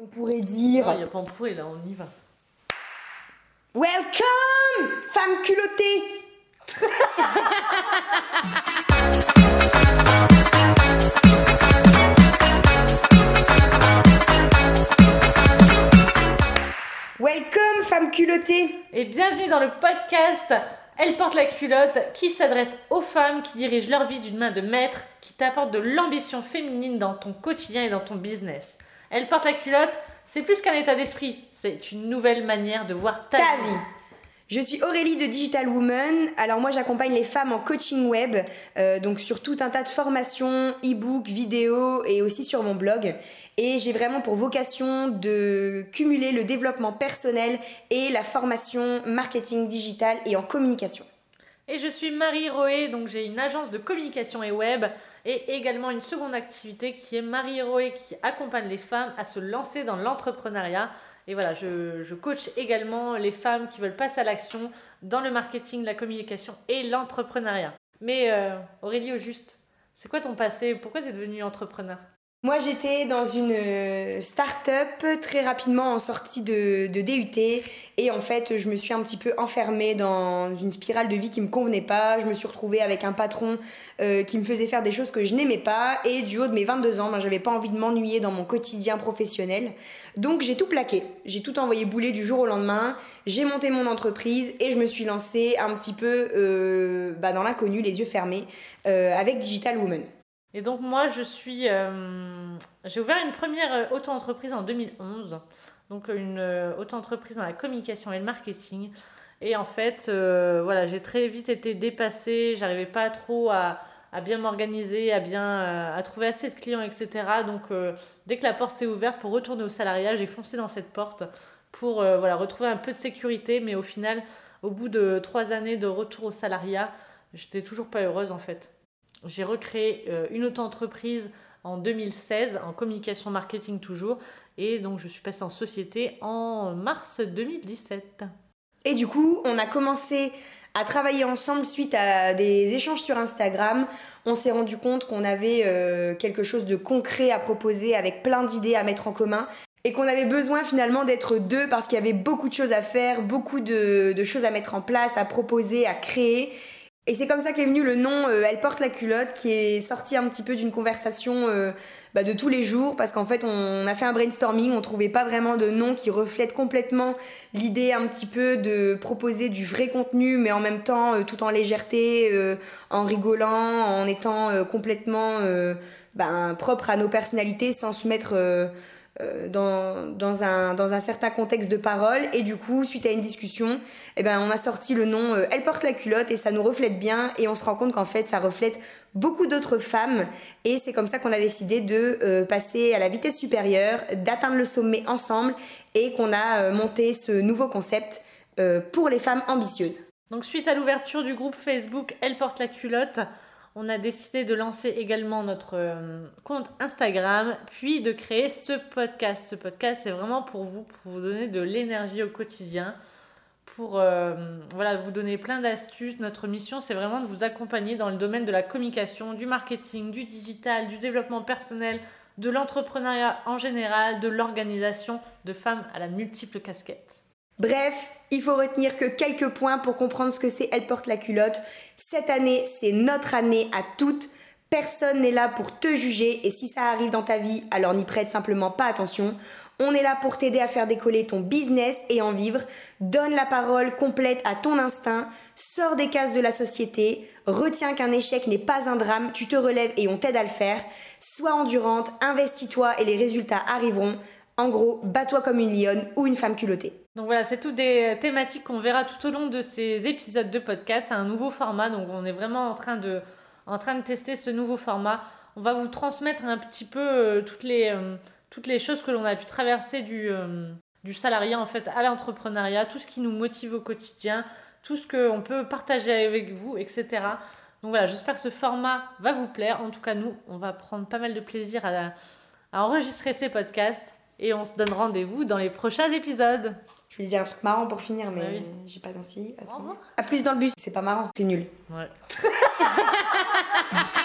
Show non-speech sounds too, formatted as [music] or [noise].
On pourrait dire. Il n'y a pas on pourrait là, on y va. Welcome, femme culottée. Welcome, femme culottée. Et bienvenue dans le podcast Elle porte la culotte qui s'adresse aux femmes qui dirigent leur vie d'une main de maître, qui t'apporte de l'ambition féminine dans ton quotidien et dans ton business. Elle porte la culotte, c'est plus qu'un état d'esprit, c'est une nouvelle manière de voir ta, Ta vie. Je suis Aurélie de Digital Woman. Alors moi j'accompagne les femmes en coaching web, euh, donc sur tout un tas de formations, e-books, vidéos et aussi sur mon blog. Et j'ai vraiment pour vocation de cumuler le développement personnel et la formation marketing digital et en communication. Et je suis Marie Roé, donc j'ai une agence de communication et web et également une seconde activité qui est Marie Roé qui accompagne les femmes à se lancer dans l'entrepreneuriat. Et voilà, je, je, coach également les femmes qui veulent passer à l'action dans le marketing, la communication et l'entrepreneuriat. Mais euh, Aurélie, au juste, c'est quoi ton passé? Pourquoi tu es devenue entrepreneur? Moi, j'étais dans une euh, start-up très rapidement en sortie de, DUT et en fait, je me suis un petit peu enfermée dans une spirale de vie qui me convenait pas. Je me suis retrouvée avec un patron euh, qui me faisait faire des choses que je n'aimais pas et du haut de mes 22 ans, ben, j'avais pas envie de m'ennuyer dans mon quotidien professionnel. Donc, j'ai tout plaqué. J'ai tout envoyé bouler du jour au lendemain. J'ai monté mon entreprise et je me suis lancée un petit peu bah, dans l'inconnu, les yeux fermés, avec Digital Woman. Et donc moi, je suis, euh, j'ai ouvert une première euh, auto-entreprise en 2011, donc une euh, auto-entreprise dans la communication et le marketing. Et en fait, voilà, j'ai très vite été dépassée, j'arrivais pas trop à, à bien m'organiser, à bien à trouver assez de clients, etc. Donc dès que la porte s'est ouverte pour retourner au salariat, j'ai foncé dans cette porte pour voilà retrouver un peu de sécurité. Mais au final, au bout de trois années de retour au salariat, j'étais toujours pas heureuse en fait j'ai recréé euh, une auto-entreprise en 2016 en communication marketing toujours et donc je suis passée en société en mars 2017. Et du coup, on a commencé à travailler ensemble suite à des échanges sur Instagram. On s'est rendu compte qu'on avait euh, quelque chose de concret à proposer avec plein d'idées à mettre en commun et qu'on avait besoin finalement d'être deux parce qu'il y avait beaucoup de choses à faire, beaucoup de, de choses à mettre en place, à proposer, à créer. Et c'est comme ça qu'est venu le nom euh, Elle porte la culotte, qui est sorti un petit peu d'une conversation euh, bah, de tous les jours, parce qu'en fait on a fait un brainstorming, on trouvait pas vraiment de nom qui reflète complètement l'idée un petit peu de proposer du vrai contenu, mais en même temps euh, tout en légèreté, euh, en rigolant, en étant euh, complètement bah, propre à nos personnalités, sans se mettre euh, dans, un, dans un certain contexte de parole. Et du coup, suite à une discussion, eh ben, on a sorti le nom euh, Elle porte la culotte et ça nous reflète bien. Et on se rend compte qu'en fait, ça reflète beaucoup d'autres femmes. Et c'est comme ça qu'on a décidé de euh, passer à la vitesse supérieure, d'atteindre le sommet ensemble et qu'on a monté ce nouveau concept pour les femmes ambitieuses. Donc, suite à l'ouverture du groupe Facebook Elle porte la culotte, on a décidé de lancer également notre euh, compte Instagram, puis de créer ce podcast. Ce podcast, c'est vraiment pour vous, pour vous donner de l'énergie au quotidien, pour euh, vous donner plein d'astuces. Notre mission, c'est vraiment de vous accompagner dans le domaine de la communication, du marketing, du digital, du développement personnel, de l'entrepreneuriat en général, de l'organisation de femmes à la multiple casquette. Bref, il faut retenir que quelques points pour comprendre ce que c'est Elle porte la culotte. Cette année, c'est notre année à toutes. Personne n'est là pour te juger et si ça arrive dans ta vie, alors n'y prête simplement pas attention. On est là pour t'aider à faire décoller ton business et en vivre. Donne la parole complète à ton instinct. Sors des cases de la société. Retiens qu'un échec n'est pas un drame. Tu te relèves et on t'aide à le faire. Sois endurante, investis-toi et les résultats arriveront. En gros, bats-toi comme une lionne ou une femme culottée. Donc voilà, c'est toutes des thématiques qu'on verra tout au long de ces épisodes de podcast. C'est un nouveau format, donc on est vraiment en train de, en train de tester ce nouveau format. On va vous transmettre un petit peu euh, toutes, les, euh, toutes les choses que l'on a pu traverser du, euh, du salariat en fait à l'entrepreneuriat, tout ce qui nous motive au quotidien, tout ce qu'on peut partager avec vous, etc. Donc voilà, j'espère que ce format va vous plaire. En tout cas, nous, on va prendre pas mal de plaisir à, à enregistrer ces podcasts et on se donne rendez-vous dans les prochains épisodes. Je voulais dire un truc marrant pour finir, mais Ah oui. j'ai pas d'inspi. Au revoir. À plus dans le bus, c'est pas marrant, c'est nul. Ouais. [laughs]